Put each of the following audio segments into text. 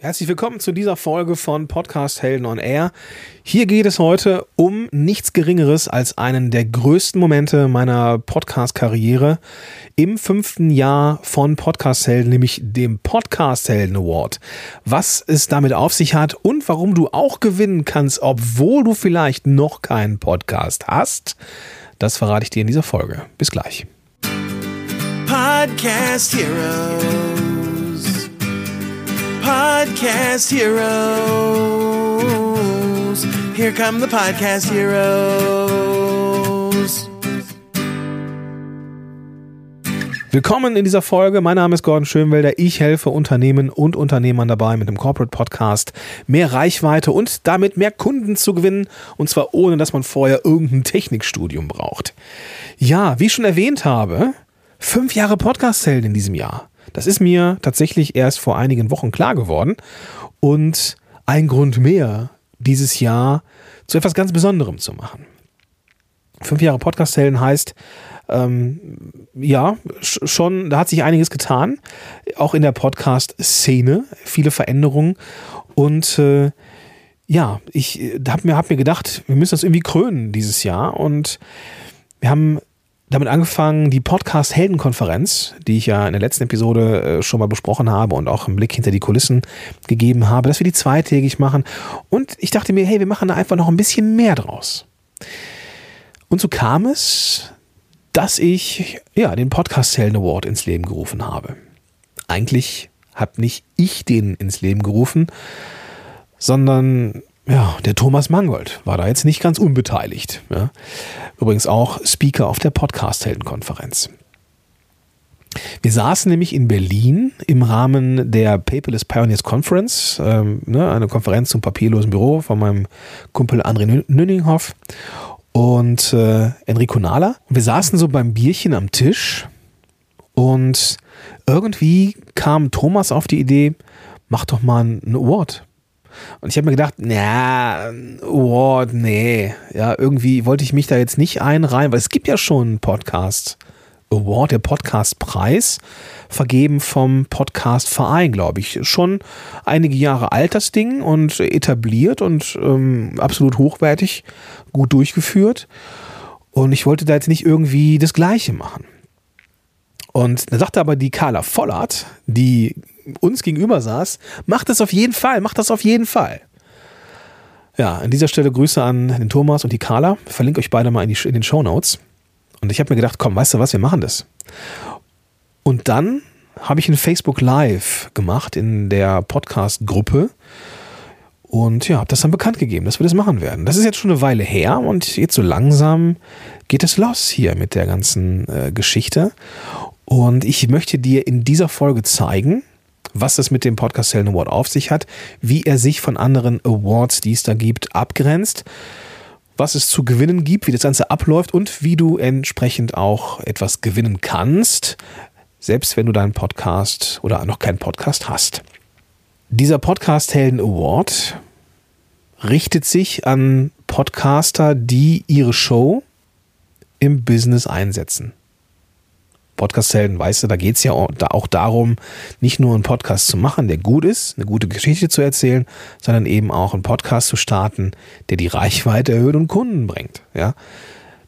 Herzlich willkommen zu dieser Folge von Podcast Helden on Air. Hier geht es heute um nichts Geringeres als einen der größten Momente meiner Podcast-Karriere im fünften Jahr von Podcast Helden, nämlich dem Podcast Helden Award. Was es damit auf sich hat und warum du auch gewinnen kannst, obwohl du vielleicht noch keinen Podcast hast, das verrate ich dir in dieser Folge. Bis gleich. Podcast Heroes. Podcast Heroes. Here come the Podcast Heroes. Willkommen in dieser Folge. Mein Name ist Gordon Schönwelder. Ich helfe Unternehmen und Unternehmern dabei, mit dem Corporate Podcast mehr Reichweite und damit mehr Kunden zu gewinnen. Und zwar ohne, dass man vorher irgendein Technikstudium braucht. Ja, wie ich schon erwähnt habe, fünf Jahre Podcast-Helden in diesem Jahr. Das ist mir tatsächlich erst vor einigen Wochen klar geworden. Und ein Grund mehr, dieses Jahr zu etwas ganz Besonderem zu machen. Fünf Jahre Podcast-Helden heißt, ähm, ja, schon, da hat sich einiges getan, auch in der Podcast-Szene, viele Veränderungen. Und äh, ja, ich habe mir, hab mir gedacht, wir müssen das irgendwie krönen dieses Jahr. Und wir haben damit angefangen, die Podcast Heldenkonferenz, die ich ja in der letzten Episode äh, schon mal besprochen habe und auch einen Blick hinter die Kulissen gegeben habe, dass wir die zweitägig machen. Und ich dachte mir, hey, wir machen da einfach noch ein bisschen mehr draus. Und so kam es, dass ich ja den Podcast Helden Award ins Leben gerufen habe. Eigentlich habe nicht ich den ins Leben gerufen, sondern ja, der Thomas Mangold war da jetzt nicht ganz unbeteiligt. Ja. Übrigens auch Speaker auf der Podcast-Heldenkonferenz. Wir saßen nämlich in Berlin im Rahmen der Paperless Pioneers Conference, ähm, ne, eine Konferenz zum papierlosen Büro von meinem Kumpel André Nünninghoff und äh, Enrico Nahler. Wir saßen so beim Bierchen am Tisch und irgendwie kam Thomas auf die Idee, mach doch mal ein Award. Und ich habe mir gedacht, na, Award, nee. Ja, irgendwie wollte ich mich da jetzt nicht einreihen, weil es gibt ja schon einen Podcast Award, der Podcastpreis, vergeben vom Podcast-Verein, glaube ich. Schon einige Jahre alt das Ding und etabliert und ähm, absolut hochwertig, gut durchgeführt. Und ich wollte da jetzt nicht irgendwie das Gleiche machen. Und da sagte aber die Carla Vollert, die uns gegenüber saß, macht das auf jeden Fall, macht das auf jeden Fall. Ja, an dieser Stelle Grüße an den Thomas und die Carla. Verlinke euch beide mal in, die, in den Show Notes. Und ich habe mir gedacht, komm, weißt du was, wir machen das. Und dann habe ich ein Facebook Live gemacht in der Podcast-Gruppe und ja, habe das dann bekannt gegeben, dass wir das machen werden. Das ist jetzt schon eine Weile her und jetzt so langsam geht es los hier mit der ganzen äh, Geschichte. Und ich möchte dir in dieser Folge zeigen, was das mit dem Podcast Helden Award auf sich hat, wie er sich von anderen Awards, die es da gibt, abgrenzt, was es zu gewinnen gibt, wie das Ganze abläuft und wie du entsprechend auch etwas gewinnen kannst, selbst wenn du deinen Podcast oder noch keinen Podcast hast. Dieser Podcast Helden Award richtet sich an Podcaster, die ihre Show im Business einsetzen. Podcast-Helden, weißt du, da geht es ja auch darum, nicht nur einen Podcast zu machen, der gut ist, eine gute Geschichte zu erzählen, sondern eben auch einen Podcast zu starten, der die Reichweite erhöht und Kunden bringt. Ja,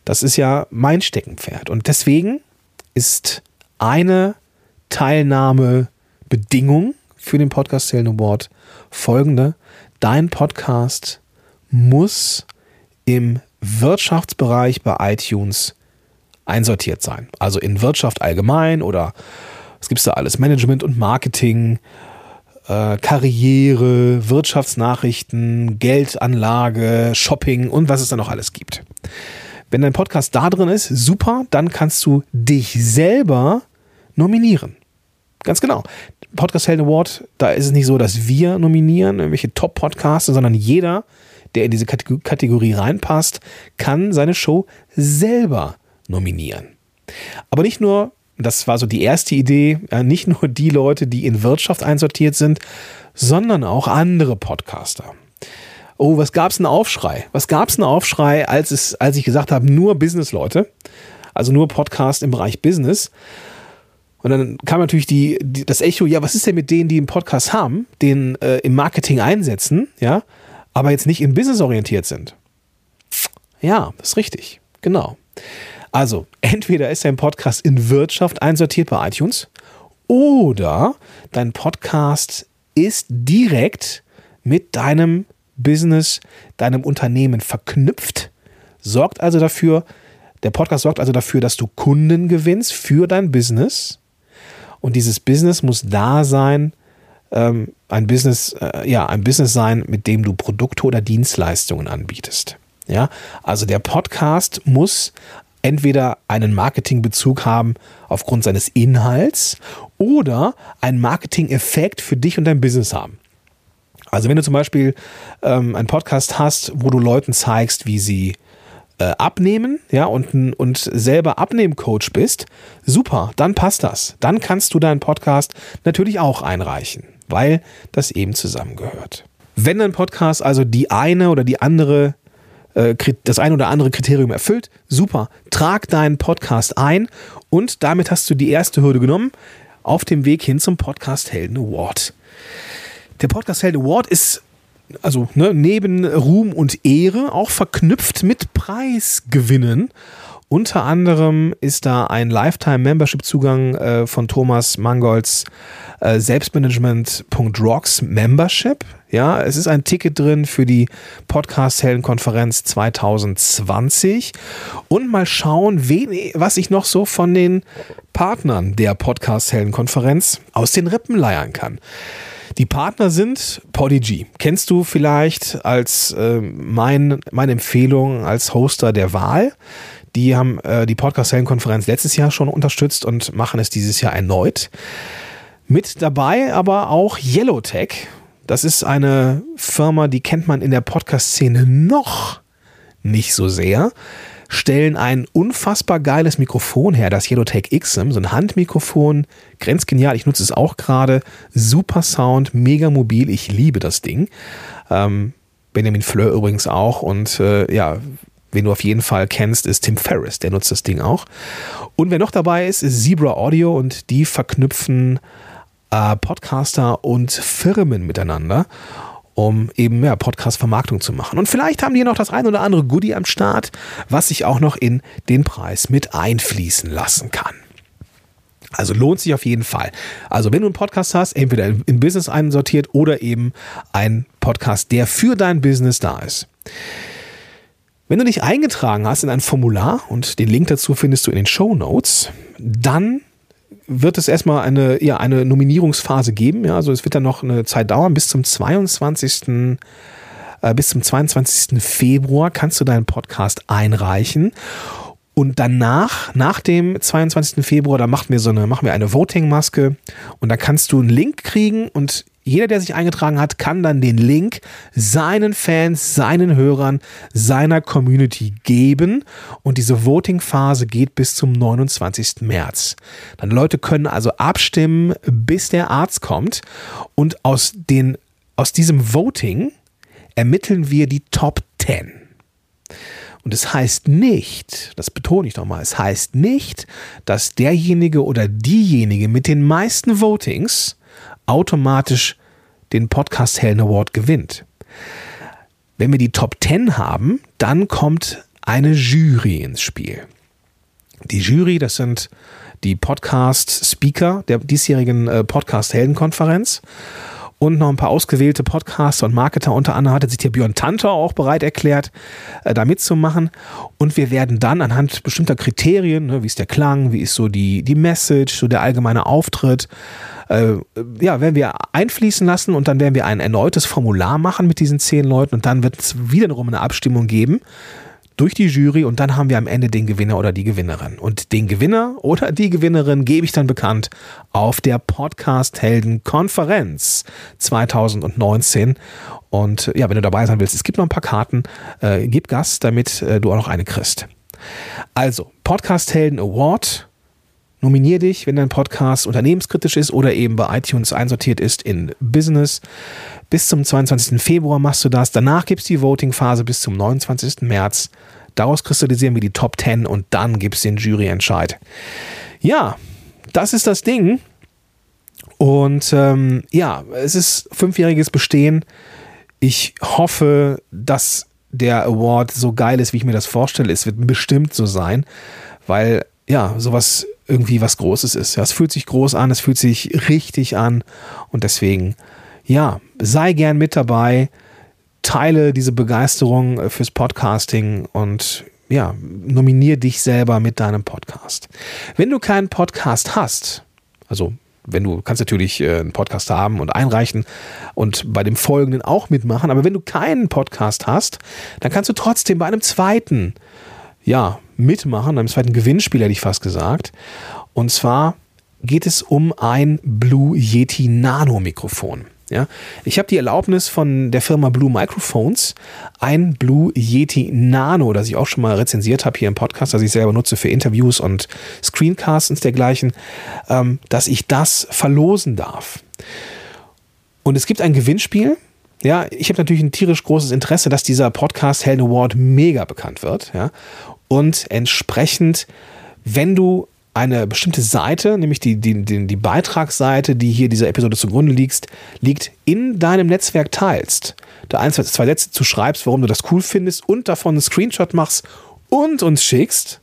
das ist ja mein Steckenpferd. Und deswegen ist eine Teilnahmebedingung für den Podcast-Helden Award folgende. Dein Podcast muss im Wirtschaftsbereich bei iTunes einsortiert sein. Also in Wirtschaft allgemein oder was gibt es da alles? Management und Marketing, äh, Karriere, Wirtschaftsnachrichten, Geldanlage, Shopping und was es da noch alles gibt. Wenn dein Podcast da drin ist, super, dann kannst du dich selber nominieren. Ganz genau. Podcast Helden Award, da ist es nicht so, dass wir nominieren, irgendwelche Top-Podcasts, sondern jeder, der in diese Kategorie reinpasst, kann seine Show selber nominieren. Aber nicht nur, das war so die erste Idee, nicht nur die Leute, die in Wirtschaft einsortiert sind, sondern auch andere Podcaster. Oh, was gab es einen Aufschrei? Was gab es einen Aufschrei, als, es, als ich gesagt habe, nur Business-Leute, also nur Podcast im Bereich Business? Und dann kam natürlich die, die, das Echo, ja, was ist denn mit denen, die einen Podcast haben, den äh, im Marketing einsetzen, ja, aber jetzt nicht im Business orientiert sind? Ja, das ist richtig. Genau. Also, entweder ist dein Podcast in Wirtschaft einsortiert bei iTunes oder dein Podcast ist direkt mit deinem Business, deinem Unternehmen verknüpft, sorgt also dafür, der Podcast sorgt also dafür, dass du Kunden gewinnst für dein Business. Und dieses Business muss da sein, ähm, ein Business, äh, ja, ein Business sein, mit dem du Produkte oder Dienstleistungen anbietest. Ja, also der Podcast muss entweder einen Marketingbezug haben aufgrund seines Inhalts oder einen Marketing-Effekt für dich und dein Business haben. Also wenn du zum Beispiel ähm, einen Podcast hast, wo du Leuten zeigst, wie sie äh, abnehmen, ja, und, und selber Abnehmcoach bist, super, dann passt das. Dann kannst du deinen Podcast natürlich auch einreichen, weil das eben zusammengehört. Wenn dein Podcast also die eine oder die andere das ein oder andere Kriterium erfüllt, super, trag deinen Podcast ein und damit hast du die erste Hürde genommen auf dem Weg hin zum Podcast Helden Award. Der Podcast Helden Award ist also ne, neben Ruhm und Ehre auch verknüpft mit Preisgewinnen. Unter anderem ist da ein Lifetime-Membership-Zugang äh, von Thomas Mangolds äh, Selbstmanagement.rocks Membership. Ja, es ist ein Ticket drin für die Podcast-Helden-Konferenz 2020. Und mal schauen, wen, was ich noch so von den Partnern der Podcast-Helden-Konferenz aus den Rippen leiern kann. Die Partner sind Podigy. Kennst du vielleicht als äh, mein, meine Empfehlung als Hoster der Wahl? Die haben äh, die Podcast-Helden-Konferenz letztes Jahr schon unterstützt und machen es dieses Jahr erneut. Mit dabei aber auch Yellowtech. Das ist eine Firma, die kennt man in der Podcast-Szene noch nicht so sehr stellen ein unfassbar geiles Mikrofon her, das Yellowtech XM, so ein Handmikrofon, grenzgenial, ich nutze es auch gerade, super Sound, mega mobil, ich liebe das Ding. Ähm, Benjamin Fleur übrigens auch und äh, ja, wen du auf jeden Fall kennst, ist Tim Ferriss, der nutzt das Ding auch. Und wer noch dabei ist, ist Zebra Audio und die verknüpfen äh, Podcaster und Firmen miteinander um eben ja, Podcast-Vermarktung zu machen. Und vielleicht haben die noch das ein oder andere Goodie am Start, was sich auch noch in den Preis mit einfließen lassen kann. Also lohnt sich auf jeden Fall. Also wenn du einen Podcast hast, entweder in Business einsortiert oder eben ein Podcast, der für dein Business da ist. Wenn du dich eingetragen hast in ein Formular und den Link dazu findest du in den Show Notes, dann wird es erstmal eine, ja, eine Nominierungsphase geben. Ja, also es wird dann noch eine Zeit dauern. Bis zum 22. Äh, bis zum 22. Februar kannst du deinen Podcast einreichen. Und danach, nach dem 22. Februar, da machen wir so eine, machen wir eine Voting-Maske und da kannst du einen Link kriegen und jeder, der sich eingetragen hat, kann dann den Link seinen Fans, seinen Hörern, seiner Community geben. Und diese Voting-Phase geht bis zum 29. März. Dann Leute können also abstimmen, bis der Arzt kommt. Und aus, den, aus diesem Voting ermitteln wir die Top 10. Und es heißt nicht, das betone ich nochmal, es heißt nicht, dass derjenige oder diejenige mit den meisten Votings automatisch den Podcast Helden Award gewinnt. Wenn wir die Top 10 haben, dann kommt eine Jury ins Spiel. Die Jury, das sind die Podcast-Speaker der diesjährigen äh, Podcast-Helden-Konferenz und noch ein paar ausgewählte Podcaster und Marketer. Unter anderem hatte sich der Björn Tantor auch bereit erklärt, äh, da mitzumachen. Und wir werden dann anhand bestimmter Kriterien, ne, wie ist der Klang, wie ist so die, die Message, so der allgemeine Auftritt, äh, ja, werden wir einfließen lassen und dann werden wir ein erneutes Formular machen mit diesen zehn Leuten und dann wird es wiederum eine Abstimmung geben durch die Jury und dann haben wir am Ende den Gewinner oder die Gewinnerin. Und den Gewinner oder die Gewinnerin gebe ich dann bekannt auf der Podcast Helden Konferenz 2019. Und ja, wenn du dabei sein willst, es gibt noch ein paar Karten, äh, gib Gas, damit äh, du auch noch eine kriegst. Also, Podcast Helden Award. Nominier dich, wenn dein Podcast unternehmenskritisch ist oder eben bei iTunes einsortiert ist in Business. Bis zum 22. Februar machst du das. Danach gibt es die Voting-Phase bis zum 29. März. Daraus kristallisieren wir die Top 10 und dann gibt es den Juryentscheid. Ja, das ist das Ding. Und ähm, ja, es ist fünfjähriges Bestehen. Ich hoffe, dass der Award so geil ist, wie ich mir das vorstelle. Es wird bestimmt so sein, weil ja, sowas irgendwie was Großes ist. Ja, es fühlt sich groß an, es fühlt sich richtig an und deswegen, ja, sei gern mit dabei, teile diese Begeisterung fürs Podcasting und ja, nominier dich selber mit deinem Podcast. Wenn du keinen Podcast hast, also wenn du kannst natürlich äh, einen Podcast haben und einreichen und bei dem folgenden auch mitmachen, aber wenn du keinen Podcast hast, dann kannst du trotzdem bei einem zweiten ja, mitmachen, einem zweiten Gewinnspiel hätte ich fast gesagt. Und zwar geht es um ein Blue Yeti Nano Mikrofon. Ja, ich habe die Erlaubnis von der Firma Blue Microphones, ein Blue Yeti Nano, das ich auch schon mal rezensiert habe hier im Podcast, das ich selber nutze für Interviews und Screencasts und dergleichen, ähm, dass ich das verlosen darf. Und es gibt ein Gewinnspiel. Ja, ich habe natürlich ein tierisch großes Interesse, dass dieser Podcast Helden Award mega bekannt wird. Ja, und entsprechend, wenn du eine bestimmte Seite, nämlich die, die, die, die Beitragsseite, die hier dieser Episode zugrunde liegt, liegt, in deinem Netzwerk teilst, da ein, zwei, zwei Sätze zu schreibst, warum du das cool findest und davon einen Screenshot machst und uns schickst,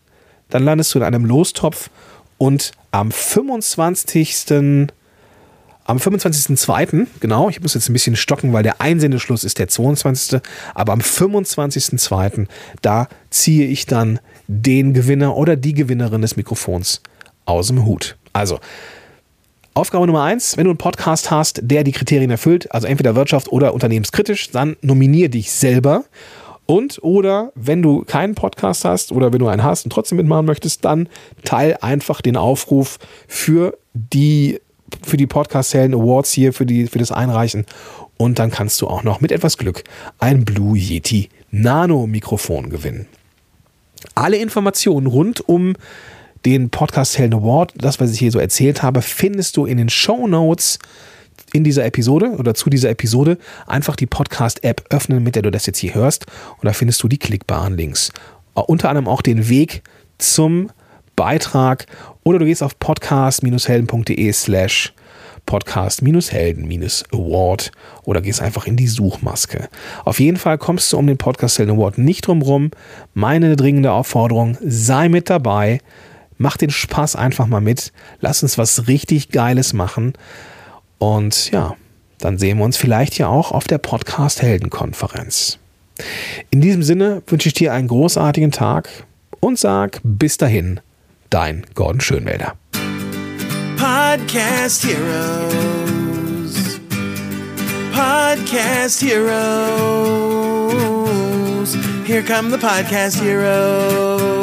dann landest du in einem Lostopf und am 25. Am 25.02., genau, ich muss jetzt ein bisschen stocken, weil der Einsendeschluss ist der 22., aber am 25.02., da ziehe ich dann den Gewinner oder die Gewinnerin des Mikrofons aus dem Hut. Also, Aufgabe Nummer eins, wenn du einen Podcast hast, der die Kriterien erfüllt, also entweder Wirtschaft oder unternehmenskritisch, dann nominier dich selber. Und oder wenn du keinen Podcast hast oder wenn du einen hast und trotzdem mitmachen möchtest, dann teil einfach den Aufruf für die für die Podcast Helden Awards hier für die für das Einreichen und dann kannst du auch noch mit etwas Glück ein Blue Yeti Nano Mikrofon gewinnen. Alle Informationen rund um den Podcast Helden Award, das, was ich hier so erzählt habe, findest du in den Show Notes in dieser Episode oder zu dieser Episode. Einfach die Podcast-App öffnen, mit der du das jetzt hier hörst. Und da findest du die klickbaren Links. Unter anderem auch den Weg zum Beitrag. Oder du gehst auf podcast-helden.de slash Podcast-Helden-Award oder gehst einfach in die Suchmaske. Auf jeden Fall kommst du um den Podcast Helden Award nicht drum rum. Meine dringende Aufforderung, sei mit dabei. Mach den Spaß einfach mal mit. Lass uns was richtig Geiles machen. Und ja, dann sehen wir uns vielleicht ja auch auf der Podcast Helden Konferenz. In diesem Sinne wünsche ich dir einen großartigen Tag und sag bis dahin, dein Gordon Schönwälder. Podcast Heroes. Podcast Heroes. Here come the Podcast Heroes.